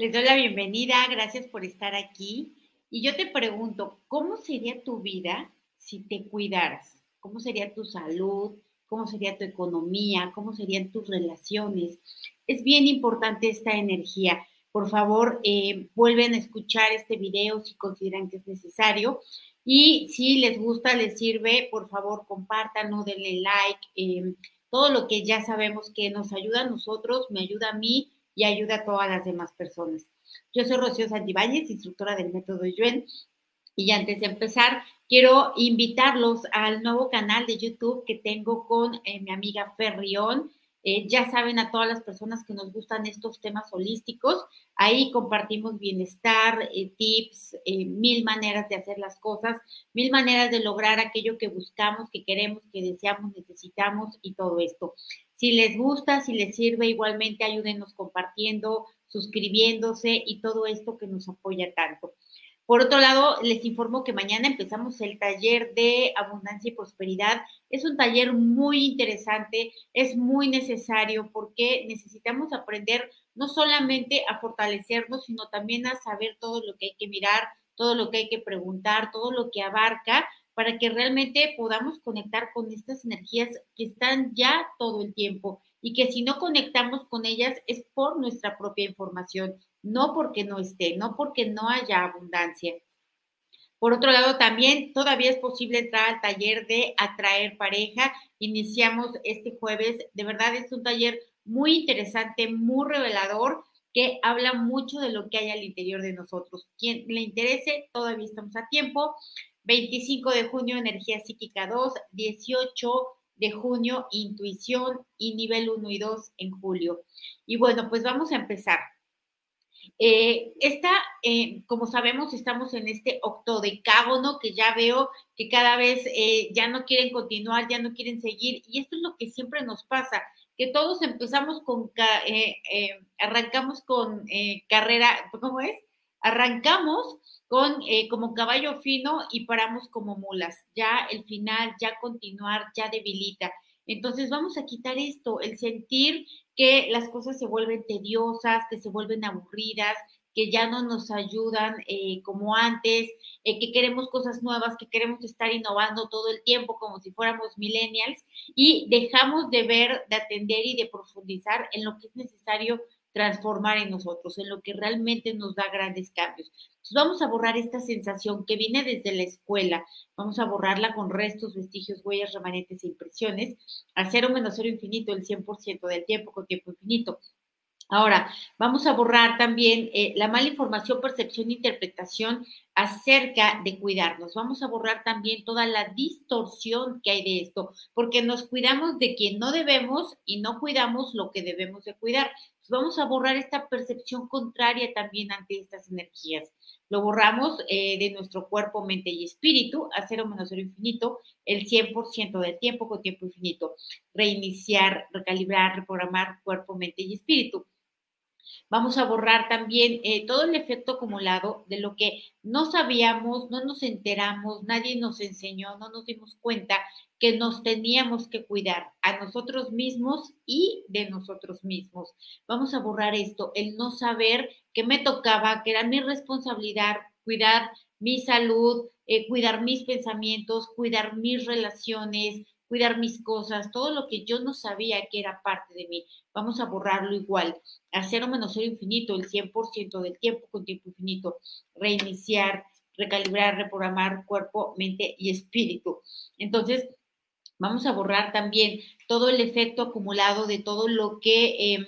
Les doy la bienvenida, gracias por estar aquí. Y yo te pregunto, ¿cómo sería tu vida si te cuidaras? ¿Cómo sería tu salud? ¿Cómo sería tu economía? ¿Cómo serían tus relaciones? Es bien importante esta energía. Por favor, eh, vuelven a escuchar este video si consideran que es necesario. Y si les gusta, les sirve, por favor, compártanlo, denle like. Eh, todo lo que ya sabemos que nos ayuda a nosotros, me ayuda a mí y ayuda a todas las demás personas. Yo soy Rocío Santibáñez, instructora del método Yuen. Y antes de empezar, quiero invitarlos al nuevo canal de YouTube que tengo con eh, mi amiga Ferrión. Eh, ya saben a todas las personas que nos gustan estos temas holísticos, ahí compartimos bienestar, eh, tips, mil maneras de hacer las cosas, mil maneras de lograr aquello que buscamos, que queremos, que deseamos, necesitamos y todo esto. Si les gusta, si les sirve, igualmente ayúdenos compartiendo, suscribiéndose y todo esto que nos apoya tanto. Por otro lado, les informo que mañana empezamos el taller de abundancia y prosperidad. Es un taller muy interesante, es muy necesario porque necesitamos aprender no solamente a fortalecernos, sino también a saber todo lo que hay que mirar, todo lo que hay que preguntar, todo lo que abarca para que realmente podamos conectar con estas energías que están ya todo el tiempo y que si no conectamos con ellas es por nuestra propia información, no porque no esté, no porque no haya abundancia. Por otro lado, también todavía es posible entrar al taller de atraer pareja. Iniciamos este jueves. De verdad es un taller muy interesante, muy revelador, que habla mucho de lo que hay al interior de nosotros. Quien le interese, todavía estamos a tiempo. 25 de junio, energía psíquica 2, 18 de junio, intuición y nivel 1 y 2 en julio. Y bueno, pues vamos a empezar. Eh, esta, eh, como sabemos, estamos en este octodecágono que ya veo que cada vez eh, ya no quieren continuar, ya no quieren seguir. Y esto es lo que siempre nos pasa, que todos empezamos con, arrancamos con carrera, ¿cómo es? Arrancamos con eh, como caballo fino y paramos como mulas. Ya el final, ya continuar, ya debilita. Entonces vamos a quitar esto, el sentir que las cosas se vuelven tediosas, que se vuelven aburridas, que ya no nos ayudan eh, como antes, eh, que queremos cosas nuevas, que queremos estar innovando todo el tiempo como si fuéramos millennials y dejamos de ver, de atender y de profundizar en lo que es necesario transformar en nosotros, en lo que realmente nos da grandes cambios. Entonces vamos a borrar esta sensación que viene desde la escuela, vamos a borrarla con restos, vestigios, huellas, remanentes e impresiones, a cero menos cero infinito el 100% del tiempo con tiempo infinito. Ahora, vamos a borrar también eh, la mala información, percepción e interpretación acerca de cuidarnos. Vamos a borrar también toda la distorsión que hay de esto, porque nos cuidamos de quien no debemos y no cuidamos lo que debemos de cuidar. Vamos a borrar esta percepción contraria también ante estas energías. Lo borramos eh, de nuestro cuerpo, mente y espíritu a cero menos cero infinito, el 100% del tiempo con tiempo infinito. Reiniciar, recalibrar, reprogramar cuerpo, mente y espíritu. Vamos a borrar también eh, todo el efecto acumulado de lo que no sabíamos, no nos enteramos, nadie nos enseñó, no nos dimos cuenta que nos teníamos que cuidar a nosotros mismos y de nosotros mismos. Vamos a borrar esto, el no saber que me tocaba, que era mi responsabilidad cuidar mi salud, eh, cuidar mis pensamientos, cuidar mis relaciones, cuidar mis cosas, todo lo que yo no sabía que era parte de mí. Vamos a borrarlo igual, a cero menos cero infinito, el 100% del tiempo con tiempo infinito, reiniciar, recalibrar, reprogramar cuerpo, mente y espíritu. Entonces, vamos a borrar también todo el efecto acumulado de todo lo que em,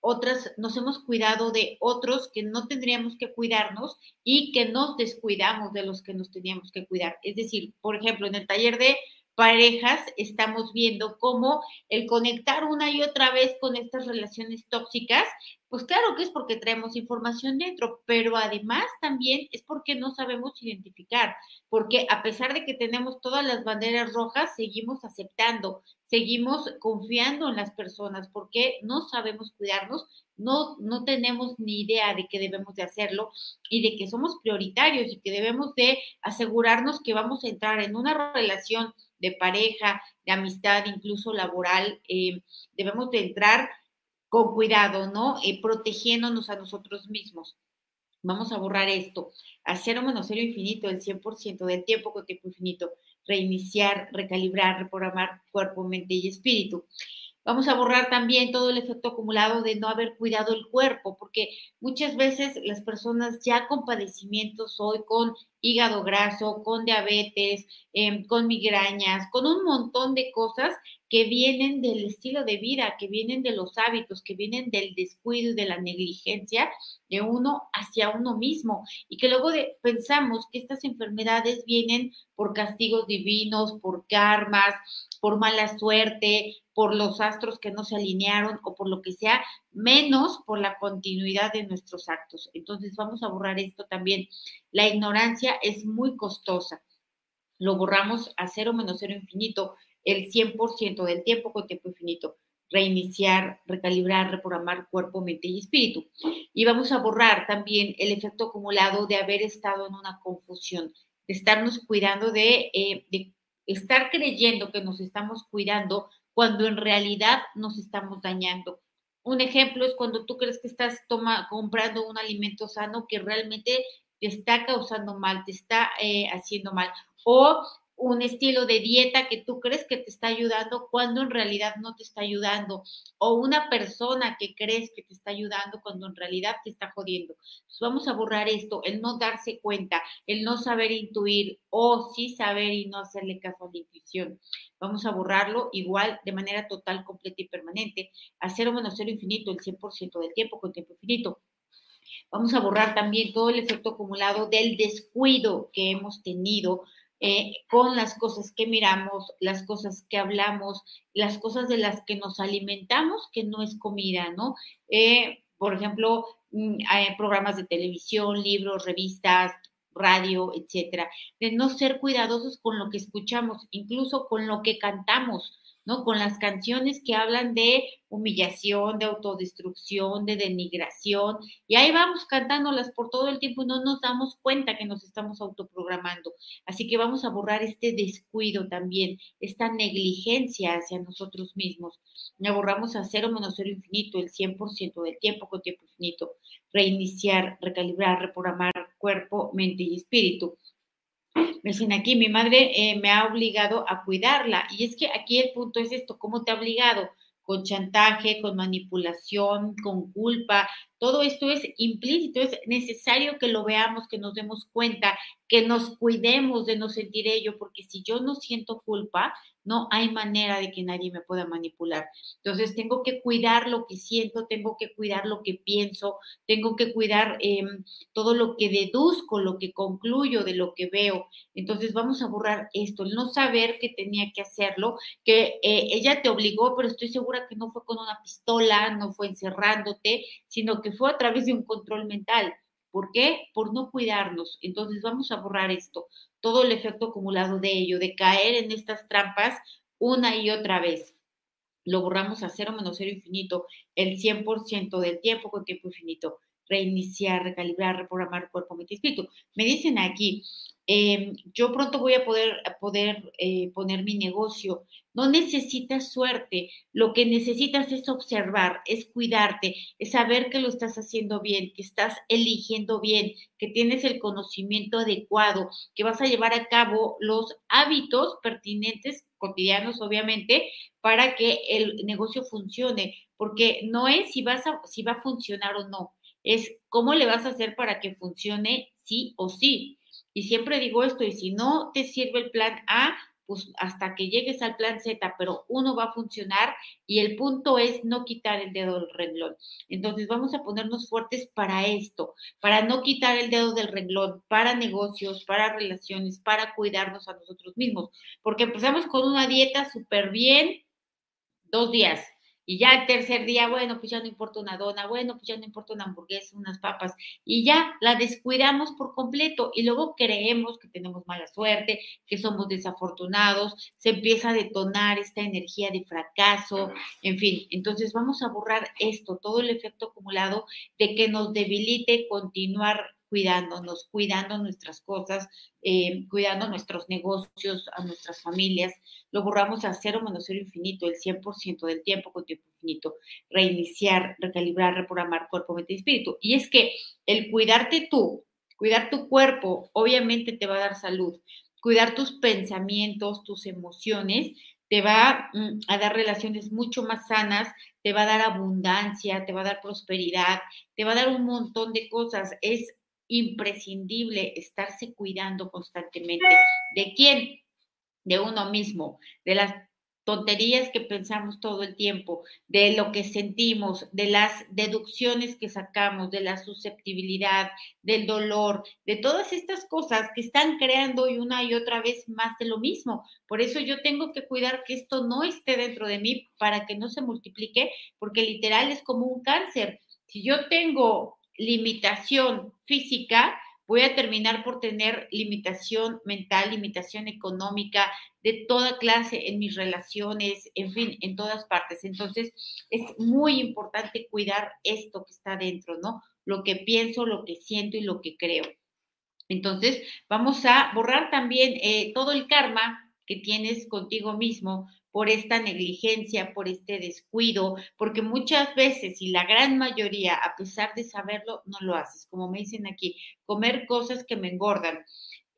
otras nos hemos cuidado de otros que no tendríamos que cuidarnos y que nos descuidamos de los que nos teníamos que cuidar. Es decir, por ejemplo, en el taller de parejas estamos viendo cómo el conectar una y otra vez con estas relaciones tóxicas, pues claro que es porque traemos información dentro, pero además también es porque no sabemos identificar, porque a pesar de que tenemos todas las banderas rojas, seguimos aceptando, seguimos confiando en las personas, porque no sabemos cuidarnos, no, no tenemos ni idea de que debemos de hacerlo y de que somos prioritarios y que debemos de asegurarnos que vamos a entrar en una relación de pareja, de amistad, incluso laboral, eh, debemos de entrar con cuidado, ¿no? Eh, protegiéndonos a nosotros mismos. Vamos a borrar esto. A cero menos cero infinito, el 100% del tiempo con tiempo infinito. Reiniciar, recalibrar, reprogramar cuerpo, mente y espíritu. Vamos a borrar también todo el efecto acumulado de no haber cuidado el cuerpo, porque muchas veces las personas ya con padecimientos hoy, con hígado graso, con diabetes, em, con migrañas, con un montón de cosas que vienen del estilo de vida, que vienen de los hábitos, que vienen del descuido y de la negligencia de uno hacia uno mismo y que luego pensamos que estas enfermedades vienen por castigos divinos, por karmas, por mala suerte, por los astros que no se alinearon o por lo que sea, menos por la continuidad de nuestros actos. Entonces vamos a borrar esto también. La ignorancia es muy costosa. Lo borramos a cero menos cero infinito el 100% del tiempo con tiempo infinito. Reiniciar, recalibrar, reprogramar cuerpo, mente y espíritu. Y vamos a borrar también el efecto acumulado de haber estado en una confusión, de estarnos cuidando de, eh, de estar creyendo que nos estamos cuidando cuando en realidad nos estamos dañando. Un ejemplo es cuando tú crees que estás toma, comprando un alimento sano que realmente te está causando mal, te está eh, haciendo mal. O un estilo de dieta que tú crees que te está ayudando cuando en realidad no te está ayudando, o una persona que crees que te está ayudando cuando en realidad te está jodiendo. vamos a borrar esto, el no darse cuenta, el no saber intuir o sí saber y no hacerle caso a la intuición. Vamos a borrarlo igual de manera total, completa y permanente, a cero menos cero infinito el 100% del tiempo con tiempo infinito. Vamos a borrar también todo el efecto acumulado del descuido que hemos tenido eh, con las cosas que miramos, las cosas que hablamos, las cosas de las que nos alimentamos, que no es comida, ¿no? Eh, por ejemplo, mm, hay programas de televisión, libros, revistas, radio, etcétera, de no ser cuidadosos con lo que escuchamos, incluso con lo que cantamos. ¿No? Con las canciones que hablan de humillación, de autodestrucción, de denigración, y ahí vamos cantándolas por todo el tiempo y no nos damos cuenta que nos estamos autoprogramando. Así que vamos a borrar este descuido también, esta negligencia hacia nosotros mismos. La borramos a cero menos cero infinito, el 100% del tiempo con tiempo infinito. Reiniciar, recalibrar, reprogramar cuerpo, mente y espíritu. Me dicen aquí, mi madre eh, me ha obligado a cuidarla. Y es que aquí el punto es esto, ¿cómo te ha obligado? Con chantaje, con manipulación, con culpa. Todo esto es implícito, es necesario que lo veamos, que nos demos cuenta, que nos cuidemos de no sentir ello, porque si yo no siento culpa, no hay manera de que nadie me pueda manipular. Entonces tengo que cuidar lo que siento, tengo que cuidar lo que pienso, tengo que cuidar em, todo lo que deduzco, lo que concluyo de lo que veo. Entonces vamos a borrar esto, el no saber que tenía que hacerlo, que eh, ella te obligó, pero estoy segura que no fue con una pistola, no fue encerrándote, sino que fue a través de un control mental. ¿Por qué? Por no cuidarnos. Entonces vamos a borrar esto todo el efecto acumulado de ello, de caer en estas trampas una y otra vez. Lo borramos a cero menos cero infinito, el 100% del tiempo con tiempo infinito. Reiniciar, recalibrar, reprogramar cuerpo, mente y espíritu. Me dicen aquí, Em, yo pronto voy a poder, poder eh, poner mi negocio. No necesitas suerte, lo que necesitas es observar, es cuidarte, es saber que lo estás haciendo bien, que estás eligiendo bien, que tienes el conocimiento adecuado, que vas a llevar a cabo los hábitos pertinentes, cotidianos obviamente, para que el negocio funcione, porque no es si, vas a, si va a funcionar o no, es cómo le vas a hacer para que funcione sí o sí. Y siempre digo esto, y si no te sirve el plan A, pues hasta que llegues al plan Z, pero uno va a funcionar y el punto es no quitar el dedo del renglón. Entonces vamos a ponernos fuertes para esto, para no quitar el dedo del renglón, para negocios, para relaciones, para cuidarnos a nosotros mismos, porque empezamos con una dieta súper bien, dos días, y ya el tercer día, bueno, pues ya no importa una dona, bueno, pues ya no importa una hamburguesa, unas papas, y ya la descuidamos por completo y luego creemos que tenemos mala suerte, que somos desafortunados, se empieza a detonar esta energía de fracaso, en fin, entonces vamos a borrar esto, todo el efecto acumulado de que nos debilite continuar cuidándonos, cuidando nuestras cosas, eh, cuidando nuestros negocios, a nuestras familias. Lo borramos a cero menos cero infinito, el 100% del tiempo con tiempo infinito. Reiniciar, recalibrar, reprogramar cuerpo, mente y espíritu. Y es que el cuidarte tú, cuidar tu cuerpo, obviamente te va a dar salud. Cuidar tus pensamientos, tus emociones, te va mm, a dar relaciones mucho más sanas, te va a dar abundancia, te va a dar prosperidad, te va a dar un montón de cosas. Es imprescindible estarse cuidando constantemente. ¿De quién? De uno mismo, de las tonterías que pensamos todo el tiempo, de lo que sentimos, de las deducciones que sacamos, de la susceptibilidad, del dolor, de todas estas cosas que están creando y una y otra vez más de lo mismo. Por eso yo tengo que cuidar que esto no esté dentro de mí para que no se multiplique, porque literal es como un cáncer. Si yo tengo limitación física, voy a terminar por tener limitación mental, limitación económica, de toda clase en mis relaciones, en fin, en todas partes. Entonces, es muy importante cuidar esto que está dentro, ¿no? Lo que pienso, lo que siento y lo que creo. Entonces, vamos a borrar también eh, todo el karma que tienes contigo mismo, por esta negligencia, por este descuido, porque muchas veces y la gran mayoría, a pesar de saberlo, no lo haces. Como me dicen aquí, comer cosas que me engordan.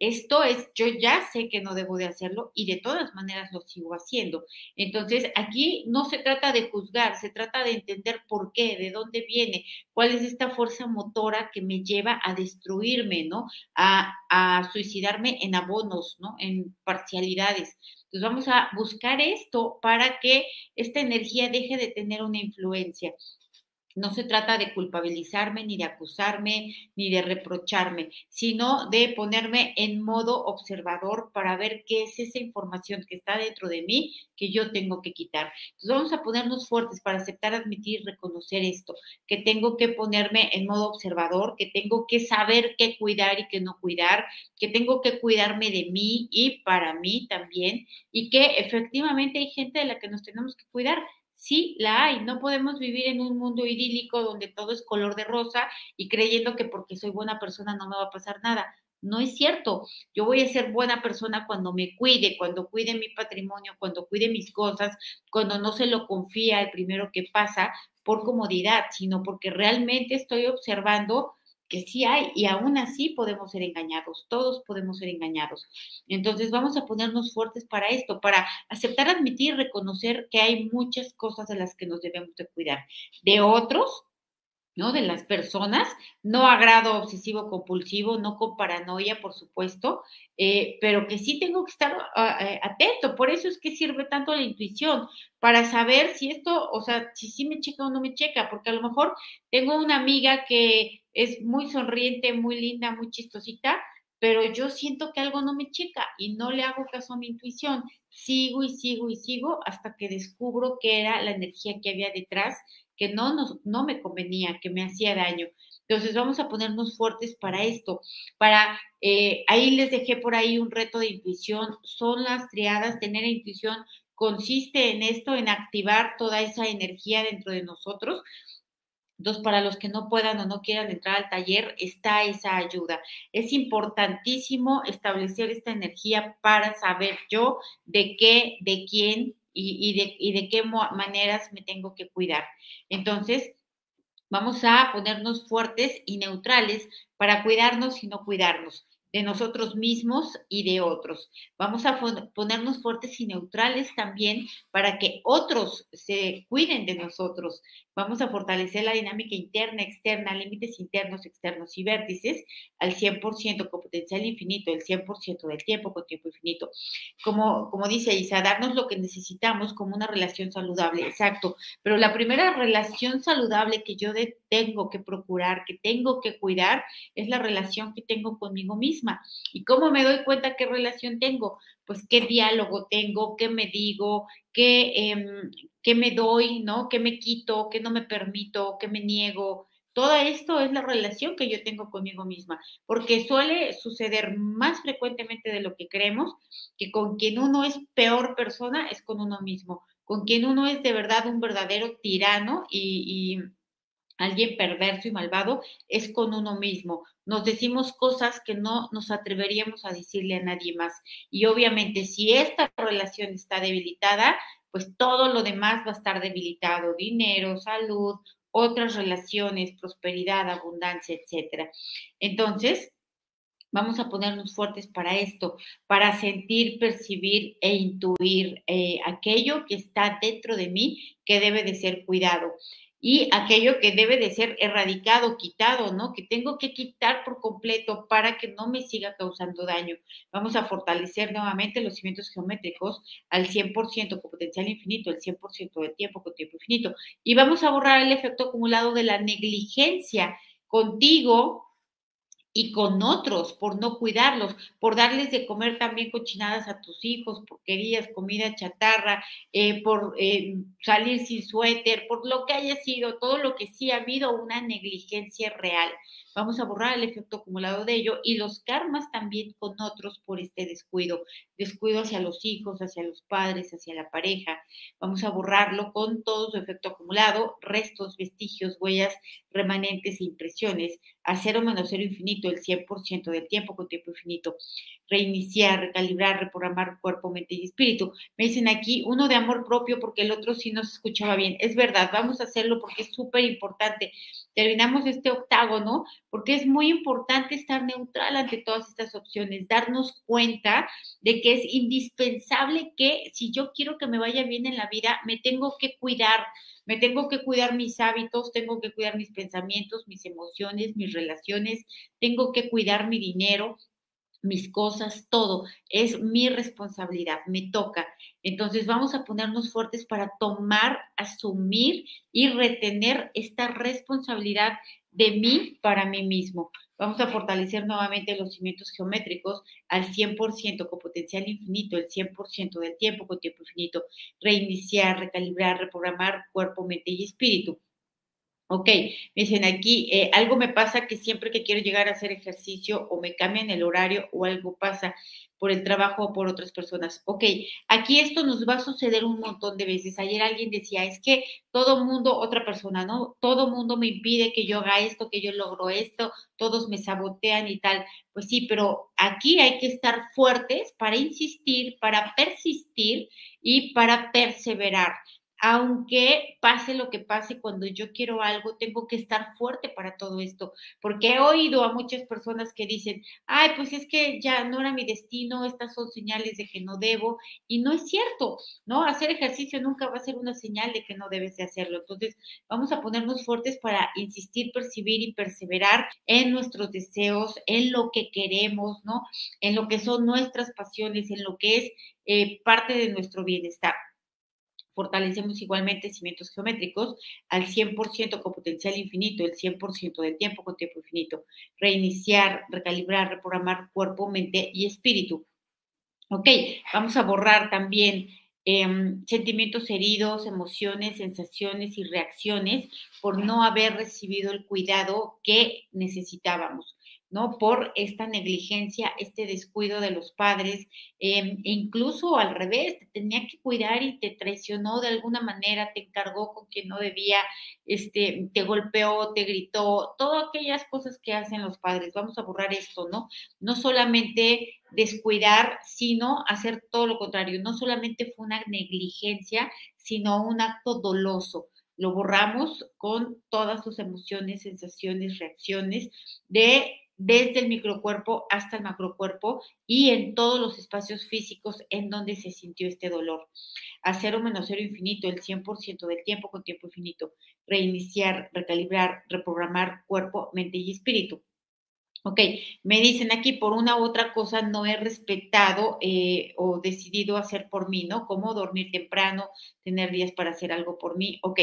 Esto es, yo ya sé que no debo de hacerlo y de todas maneras lo sigo haciendo. Entonces, aquí no se trata de juzgar, se trata de entender por qué, de dónde viene, cuál es esta fuerza motora que me lleva a destruirme, ¿no? A, a suicidarme en abonos, ¿no? En parcialidades. Entonces vamos a buscar esto para que esta energía deje de tener una influencia. No se trata de culpabilizarme, ni de acusarme, ni de reprocharme, sino de ponerme en modo observador para ver qué es esa información que está dentro de mí que yo tengo que quitar. Entonces vamos a ponernos fuertes para aceptar, admitir, reconocer esto, que tengo que ponerme en modo observador, que tengo que saber qué cuidar y qué no cuidar, que tengo que cuidarme de mí y para mí también, y que efectivamente hay gente de la que nos tenemos que cuidar Sí, la hay. No podemos vivir en un mundo idílico donde todo es color de rosa y creyendo que porque soy buena persona no me va a pasar nada. No es cierto. Yo voy a ser buena persona cuando me cuide, cuando cuide mi patrimonio, cuando cuide mis cosas, cuando no se lo confía al primero que pasa por comodidad, sino porque realmente estoy observando que sí hay y aún así podemos ser engañados, todos podemos ser engañados. Entonces vamos a ponernos fuertes para esto, para aceptar, admitir, reconocer que hay muchas cosas de las que nos debemos de cuidar. De otros, ¿no? De las personas, no agrado obsesivo compulsivo, no con paranoia, por supuesto, eh, pero que sí tengo que estar ah, eh, atento. Por eso es que sirve tanto la intuición, para saber si esto, o sea, si sí me checa o no me checa, porque a lo mejor tengo una amiga que es muy sonriente, muy linda, muy chistosita, pero yo siento que algo no me checa y no le hago caso a mi intuición. Sigo y sigo y sigo hasta que descubro que era la energía que había detrás, que no, no me convenía, que me hacía daño. Entonces vamos a ponernos fuertes para esto. Para eh, ahí les dejé por ahí un reto de intuición. Son las triadas. Tener intuición consiste en esto, en activar toda esa energía dentro de nosotros entonces, para los que no puedan o no quieran entrar al taller, está esa ayuda. Es importantísimo establecer esta energía para saber yo de qué, de quién y, y de qué maneras me tengo que cuidar. Entonces, vamos a ponernos fuertes y neutrales para cuidarnos y no cuidarnos de nosotros mismos y de otros. Vamos a ponernos fuertes y neutrales también para que otros se cuiden de nosotros. Vamos a fortalecer la dinámica interna, externa, límites internos, externos y vértices al 100% con potencial infinito, el 100% del tiempo con tiempo infinito. Como, como dice Isa, darnos lo que necesitamos como una relación saludable, exacto. Pero la primera relación saludable que yo tengo que procurar, que tengo que cuidar, es la relación que tengo conmigo ¿Y cómo me doy cuenta qué relación tengo? Pues qué diálogo tengo, qué me digo, qué, em, qué me doy, ¿no? ¿Qué me quito? ¿Qué no me permito? ¿Qué me niego? Todo esto es la relación que yo tengo conmigo misma, porque suele suceder más frecuentemente de lo que creemos, que con quien uno es peor persona es con uno mismo, con quien uno es de verdad un verdadero tirano y, alguien perverso y malvado es con uno mismo. Nos decimos cosas que no nos atreveríamos a decirle a nadie más. Y obviamente si esta relación está debilitada, pues todo lo demás va a estar debilitado, dinero, salud, otras relaciones, prosperidad, abundancia, etcétera. Entonces, Vamos a ponernos fuertes para esto, para sentir, percibir e intuir eh, aquello que está dentro de mí que debe de ser cuidado y aquello que debe de ser erradicado, quitado, ¿no? Que tengo que quitar por completo para que no me siga causando daño. Vamos a fortalecer nuevamente los cimientos geométricos al 100% con potencial infinito, el 100% del tiempo con tiempo infinito. Y vamos a borrar el efecto acumulado de la negligencia contigo, y con otros por no cuidarlos, por darles de comer también cochinadas a tus hijos, porquerías, comida chatarra, eh, por eh, salir sin suéter, por lo que haya sido, todo lo que sí ha habido una negligencia real. Vamos a borrar el efecto acumulado de ello y los karmas también con otros por este descuido, descuido hacia los hijos, hacia los padres, hacia la pareja. Vamos a borrarlo con todo su efecto acumulado, restos, vestigios, huellas, remanentes e impresiones, a cero menos cero infinito, el 100% del tiempo con tiempo infinito. Reiniciar, recalibrar, reprogramar cuerpo, mente y espíritu. Me dicen aquí uno de amor propio porque el otro sí no se escuchaba bien. Es verdad, vamos a hacerlo porque es súper importante. Terminamos este octágono porque es muy importante estar neutral ante todas estas opciones, darnos cuenta de que es indispensable que si yo quiero que me vaya bien en la vida, me tengo que cuidar, me tengo que cuidar mis hábitos, tengo que cuidar mis pensamientos, mis emociones, mis relaciones, tengo que cuidar mi dinero, mis cosas, todo. Es mi responsabilidad, me toca. Entonces vamos a ponernos fuertes para tomar, asumir y retener esta responsabilidad de mí para mí mismo. Vamos a fortalecer nuevamente los cimientos geométricos al 100% con potencial infinito, el 100% del tiempo con tiempo infinito. Reiniciar, recalibrar, reprogramar cuerpo, mente y espíritu. Ok, me dicen aquí, eh, algo me pasa que siempre que quiero llegar a hacer ejercicio o me cambian el horario o algo pasa por el trabajo o por otras personas. Ok, aquí esto nos va a suceder un montón de veces. Ayer alguien decía, es que todo mundo, otra persona, ¿no? Todo mundo me impide que yo haga esto, que yo logro esto, todos me sabotean y tal. Pues sí, pero aquí hay que estar fuertes para insistir, para persistir y para perseverar aunque pase lo que pase, cuando yo quiero algo, tengo que estar fuerte para todo esto, porque he oído a muchas personas que dicen, ay, pues es que ya no era mi destino, estas son señales de que no debo, y no es cierto, ¿no? Hacer ejercicio nunca va a ser una señal de que no debes de hacerlo. Entonces, vamos a ponernos fuertes para insistir, percibir y perseverar en nuestros deseos, en lo que queremos, ¿no? En lo que son nuestras pasiones, en lo que es eh, parte de nuestro bienestar fortalecemos igualmente cimientos geométricos al 100% con potencial infinito, el 100% del tiempo con tiempo infinito. Reiniciar, recalibrar, reprogramar cuerpo, mente y espíritu. Ok, vamos a borrar también em, sentimientos heridos, emociones, sensaciones y reacciones por no haber recibido el cuidado que necesitábamos. ¿No? Por esta negligencia, este descuido de los padres, em, e incluso al revés, te tenía que cuidar y te traicionó de alguna manera, te encargó con quien no debía, este, te golpeó, te gritó, todas aquellas cosas que hacen los padres. Vamos a borrar esto, ¿no? No solamente descuidar, sino hacer todo lo contrario. No solamente fue una negligencia, sino un acto doloso lo borramos con todas sus emociones, sensaciones, reacciones de desde el microcuerpo hasta el macrocuerpo y en todos los espacios físicos en donde se sintió este dolor. A cero menos cero infinito, el 100% del tiempo con tiempo infinito. Reiniciar, recalibrar, reprogramar cuerpo, mente y espíritu. Ok, me dicen aquí por una u otra cosa no he respetado eh, o decidido hacer por mí, ¿no? Como dormir temprano, tener días para hacer algo por mí. Ok,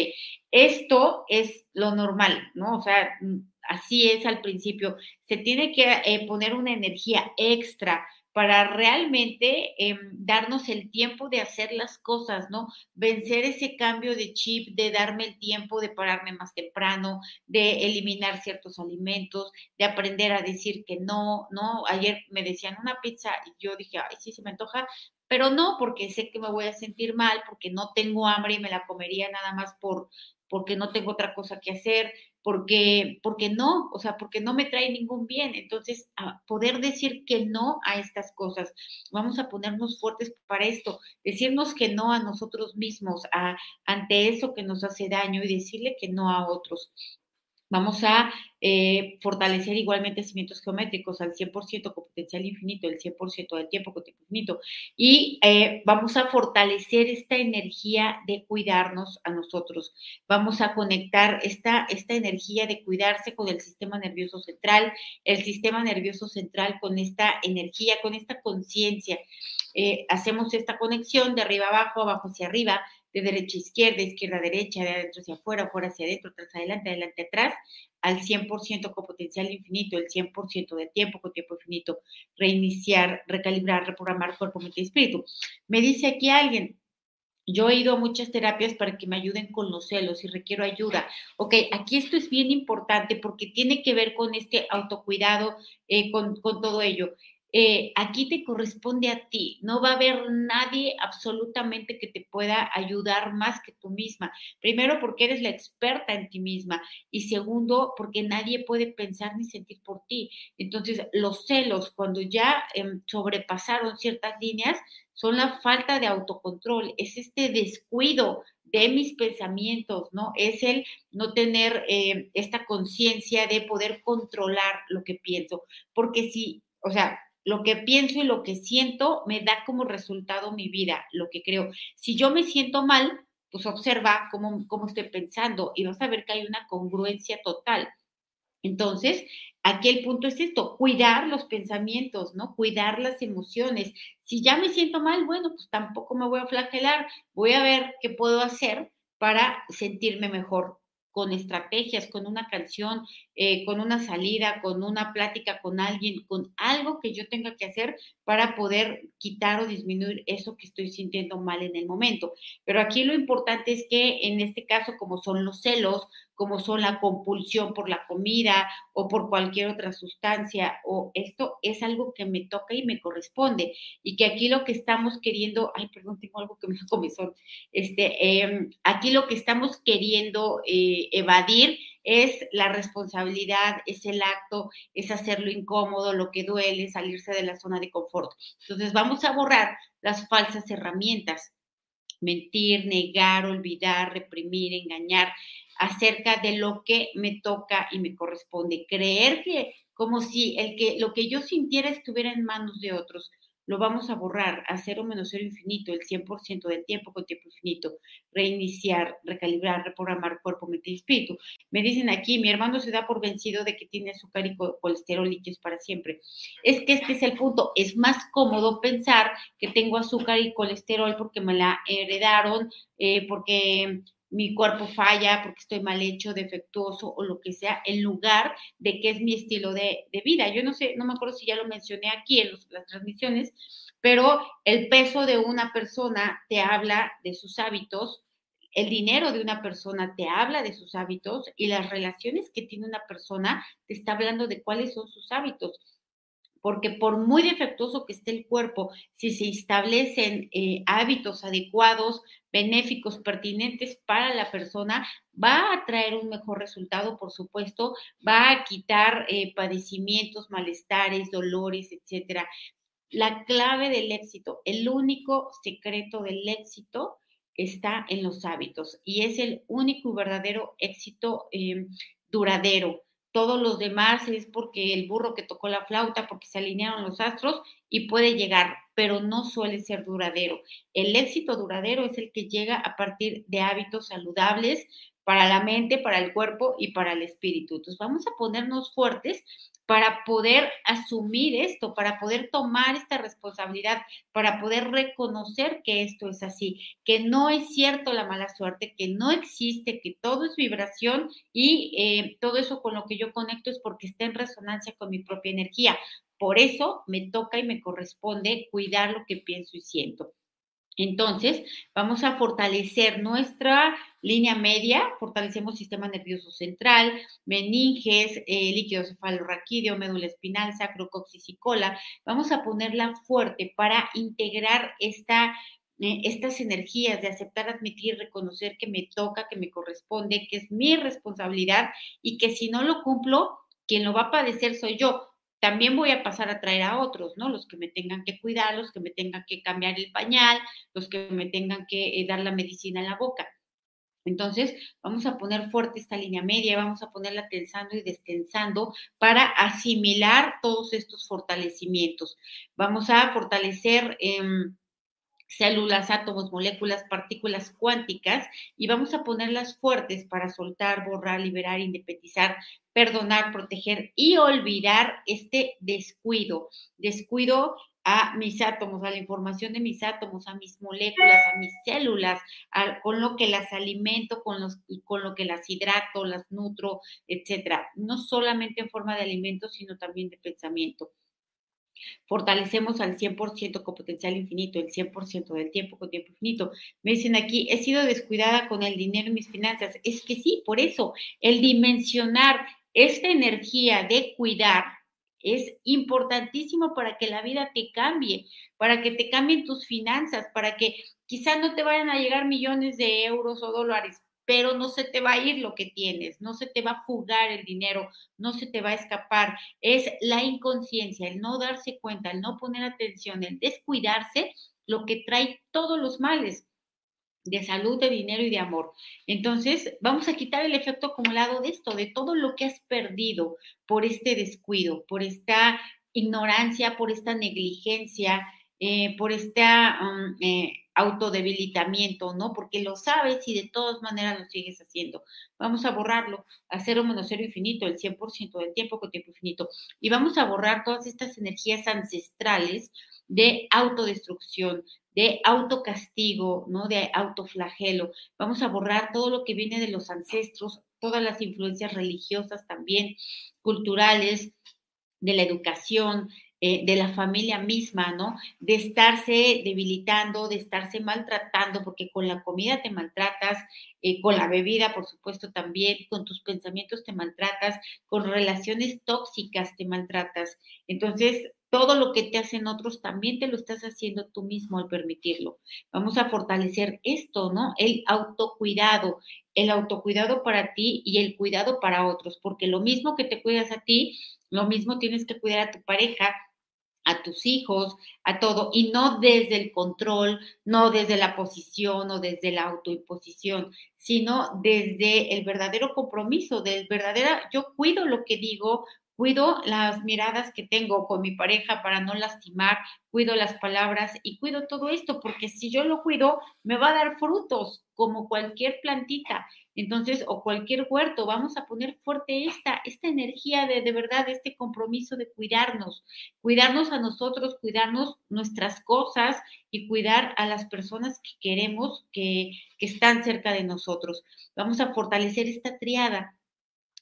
esto es lo normal, ¿no? O sea, así es al principio. Se tiene que eh, poner una energía extra para realmente em, darnos el tiempo de hacer las cosas, ¿no? Vencer ese cambio de chip, de darme el tiempo de pararme más temprano, de eliminar ciertos alimentos, de aprender a decir que no, ¿no? Ayer me decían una pizza y yo dije, ay, sí, se me antoja, pero no porque sé que me voy a sentir mal, porque no tengo hambre y me la comería nada más por, porque no tengo otra cosa que hacer, porque, porque no, o sea, porque no me trae ningún bien. Entonces, a poder decir que no a estas cosas, vamos a ponernos fuertes para esto, decirnos que no a nosotros mismos, a, ante eso que nos hace daño y decirle que no a otros. Vamos a eh, fortalecer igualmente cimientos geométricos al 100% con potencial infinito, el 100% del tiempo con tiempo infinito. Y eh, vamos a fortalecer esta energía de cuidarnos a nosotros. Vamos a conectar esta, esta energía de cuidarse con el sistema nervioso central, el sistema nervioso central con esta energía, con esta conciencia. Eh, hacemos esta conexión de arriba abajo, abajo hacia arriba de derecha a izquierda, izquierda a derecha, de adentro hacia afuera, fuera hacia adentro, atrás adelante, adelante atrás, al 100% con potencial infinito, el 100% de tiempo con tiempo infinito, reiniciar, recalibrar, reprogramar cuerpo, mente y espíritu. Me dice aquí alguien, yo he ido a muchas terapias para que me ayuden con los celos y requiero ayuda. Ok, aquí esto es bien importante porque tiene que ver con este autocuidado, eh, con, con todo ello. Eh, aquí te corresponde a ti. No va a haber nadie absolutamente que te pueda ayudar más que tú misma. Primero, porque eres la experta en ti misma. Y segundo, porque nadie puede pensar ni sentir por ti. Entonces, los celos, cuando ya em, sobrepasaron ciertas líneas, son la falta de autocontrol, es este descuido de mis pensamientos, ¿no? Es el no tener eh, esta conciencia de poder controlar lo que pienso. Porque si, o sea, lo que pienso y lo que siento me da como resultado mi vida, lo que creo. Si yo me siento mal, pues observa cómo, cómo estoy pensando y vas a ver que hay una congruencia total. Entonces, aquí el punto es esto, cuidar los pensamientos, ¿no? Cuidar las emociones. Si ya me siento mal, bueno, pues tampoco me voy a flagelar, voy a ver qué puedo hacer para sentirme mejor con estrategias, con una canción, eh, con una salida, con una plática con alguien, con algo que yo tenga que hacer para poder quitar o disminuir eso que estoy sintiendo mal en el momento. Pero aquí lo importante es que en este caso, como son los celos, como son la compulsión por la comida o por cualquier otra sustancia, o esto es algo que me toca y me corresponde. Y que aquí lo que estamos queriendo, ay, perdón, tengo algo que me comenzó, este, em, aquí lo que estamos queriendo eh, evadir es la responsabilidad, es el acto, es hacerlo incómodo, lo que duele, salirse de la zona de confort. Entonces vamos a borrar las falsas herramientas, mentir, negar, olvidar, reprimir, engañar, acerca de lo que me toca y me corresponde. Creer que como si el que lo que yo sintiera estuviera en manos de otros, lo vamos a borrar a cero menos cero infinito, el 100% del tiempo con tiempo infinito, reiniciar, recalibrar, reprogramar cuerpo, mente y espíritu. Me dicen aquí, mi hermano se da por vencido de que tiene azúcar y colesterol y que es para siempre. Es que este es el punto, es más cómodo pensar que tengo azúcar y colesterol porque me la heredaron, eh, porque mi cuerpo falla porque estoy mal hecho, defectuoso o lo que sea, en lugar de que es mi estilo de, vida. Yo no sé, no me acuerdo si ya lo mencioné aquí en las transmisiones, pero el peso de una persona te habla de sus hábitos, el dinero de una persona te habla de sus hábitos y las relaciones que tiene una persona te está hablando de cuáles son sus hábitos porque por muy defectuoso que esté el cuerpo, si se establecen eh, hábitos adecuados, benéficos, pertinentes para la persona, va a traer un mejor resultado, por supuesto, va a quitar eh, padecimientos, malestares, dolores, etcétera. La clave del éxito, el único secreto del éxito está en los hábitos y es el único y verdadero éxito eh, duradero todos los demás es porque el burro que tocó la flauta, porque se alinearon los astros y puede llegar, pero no suele ser duradero. El éxito duradero es el que llega a partir de hábitos saludables para la mente, para el cuerpo y para el espíritu. Entonces vamos a ponernos fuertes para poder asumir esto, para poder tomar esta responsabilidad, para poder reconocer que esto es así, que no es cierto la mala suerte, que no existe, que todo es vibración y eh, todo eso con lo que yo conecto es porque está en resonancia con mi propia energía. Por eso me toca y me corresponde cuidar lo que pienso y siento. Entonces, vamos a fortalecer nuestra línea media, fortalecemos sistema nervioso central, meninges, eh, líquido cefalorraquídeo, médula espinal, sacro, coxis y cola. Vamos a ponerla fuerte para integrar esta eh, estas energías de aceptar, admitir, reconocer que me toca, que me corresponde, que es mi responsabilidad y que si no lo cumplo, quien lo va a padecer soy yo. También voy a pasar a traer a otros, ¿no? Los que me tengan que cuidar, los que me tengan que cambiar el pañal, los que me tengan que eh, dar la medicina en la boca. Entonces, vamos a poner fuerte esta línea media, vamos a ponerla tensando y destensando para asimilar todos estos fortalecimientos. Vamos a fortalecer em, células, átomos, moléculas, partículas cuánticas y vamos a ponerlas fuertes para soltar, borrar, liberar, independizar, perdonar, proteger y olvidar este descuido. Descuido a mis átomos, a la información de mis átomos, a mis moléculas, a mis células, con lo que las alimento, con, los, con lo que las hidrato, las nutro, etcétera. No solamente en forma de alimento, sino también de pensamiento. Fortalecemos al 100% con potencial infinito, el 100% del tiempo con tiempo infinito. Me dicen aquí, he sido descuidada con el dinero y mis finanzas. Es que sí, por eso, el dimensionar esta energía de cuidar, es importantísimo para que la vida te cambie, para que te cambien tus finanzas, para que quizá no te vayan a llegar millones de euros o dólares, pero no se te va a ir lo que tienes, no se te va a fugar el dinero, no se te va a escapar. Es la inconsciencia, el no darse cuenta, el no poner atención, el descuidarse, lo que trae todos los males de salud, de dinero y de amor. Entonces, vamos a quitar el efecto acumulado de esto, de todo lo que has perdido por este descuido, por esta ignorancia, por esta negligencia, eh, por este um, eh, autodebilitamiento, ¿no? Porque lo sabes y de todas maneras lo sigues haciendo. Vamos a borrarlo a cero menos cero infinito, el 100% del tiempo con tiempo infinito. Y vamos a borrar todas estas energías ancestrales de autodestrucción, de autocastigo, ¿no? De autoflagelo. Vamos a borrar todo lo que viene de los ancestros, todas las influencias religiosas también, culturales, de la educación, eh, de la familia misma, ¿no? De estarse debilitando, de estarse maltratando, porque con la comida te maltratas, eh, con la bebida, por supuesto, también, con tus pensamientos te maltratas, con relaciones tóxicas te maltratas. Entonces, todo lo que te hacen otros también te lo estás haciendo tú mismo al permitirlo. Vamos a fortalecer esto, ¿no? El autocuidado, el autocuidado para ti y el cuidado para otros, porque lo mismo que te cuidas a ti, lo mismo tienes que cuidar a tu pareja, a tus hijos, a todo, y no desde el control, no desde la posición o desde la autoimposición, sino desde el verdadero compromiso, del verdadero, yo cuido lo que digo, cuido las miradas que tengo con mi pareja para no lastimar, cuido las palabras y cuido todo esto, porque si yo lo cuido, me va a dar frutos como cualquier plantita. Entonces, o cualquier huerto, vamos a poner fuerte esta, esta energía de, de verdad, este compromiso de cuidarnos, cuidarnos a nosotros, cuidarnos nuestras cosas y cuidar a las personas que queremos que, que están cerca de nosotros. Vamos a fortalecer esta triada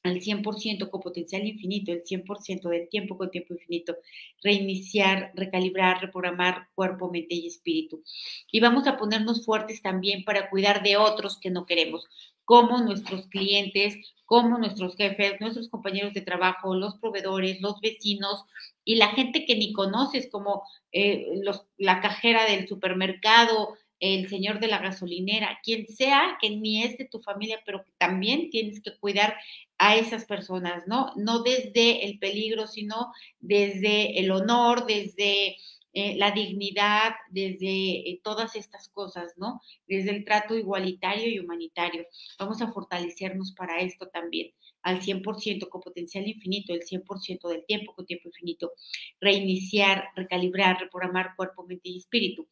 al 100% con potencial infinito, el 100% del tiempo con tiempo infinito, reiniciar, recalibrar, reprogramar cuerpo, mente y espíritu. Y vamos a ponernos fuertes también para cuidar de otros que no queremos, como nuestros clientes, como nuestros jefes, nuestros compañeros de trabajo, los proveedores, los vecinos y la gente que ni conoces, como eh, los, la cajera del supermercado, el señor de la gasolinera, quien sea que ni es de tu familia, pero que también tienes que cuidar a esas personas, ¿no? No desde el peligro, sino desde el honor, desde eh, la dignidad, desde eh, todas estas cosas, ¿no? Desde el trato igualitario y humanitario. Vamos a fortalecernos para esto también al 100% con potencial infinito, el 100% del tiempo con tiempo infinito, reiniciar, recalibrar, reprogramar cuerpo, mente y espíritu.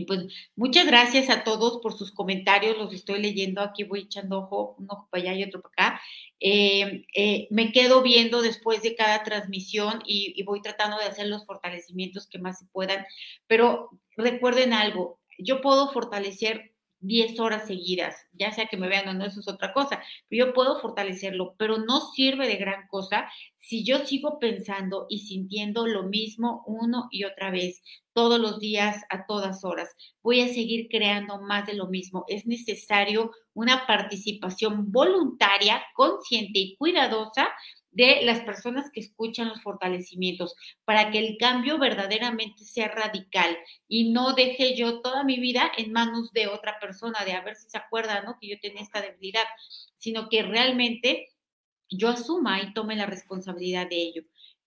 Pues muchas gracias a todos por sus comentarios, los estoy leyendo, aquí voy echando ojo, un ojo para allá y otro para acá. Eh, eh, me quedo viendo después de cada transmisión y, y voy tratando de hacer los fortalecimientos que más se puedan, pero recuerden algo, yo puedo fortalecer 10 horas seguidas, ya sea que me vean o no, eso es otra cosa, yo puedo fortalecerlo, pero no sirve de gran cosa si yo sigo pensando y sintiendo lo mismo uno y otra vez, todos los días, a todas horas. Voy a seguir creando más de lo mismo. Es necesario una participación voluntaria, consciente y cuidadosa de las personas que escuchan los fortalecimientos, para que el cambio verdaderamente sea radical y no deje yo toda mi vida en manos de otra persona, de a ver si se acuerda, ¿no? Que yo tenía esta debilidad, sino que realmente yo asuma y tome la responsabilidad de ello.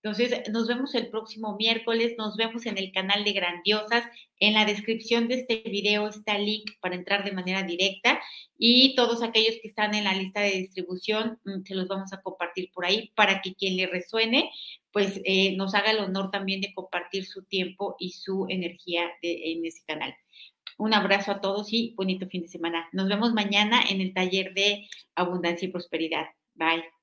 Entonces, nos vemos el próximo miércoles, nos vemos en el canal de Grandiosas. En la descripción de este video está el link para entrar de manera directa y todos aquellos que están en la lista de distribución mm, se los vamos a compartir por ahí para que quien le resuene, pues eh, nos haga el honor también de compartir su tiempo y su energía en ese canal. Un abrazo a todos y bonito fin de semana. Nos vemos mañana en el taller de abundancia y prosperidad. Bye.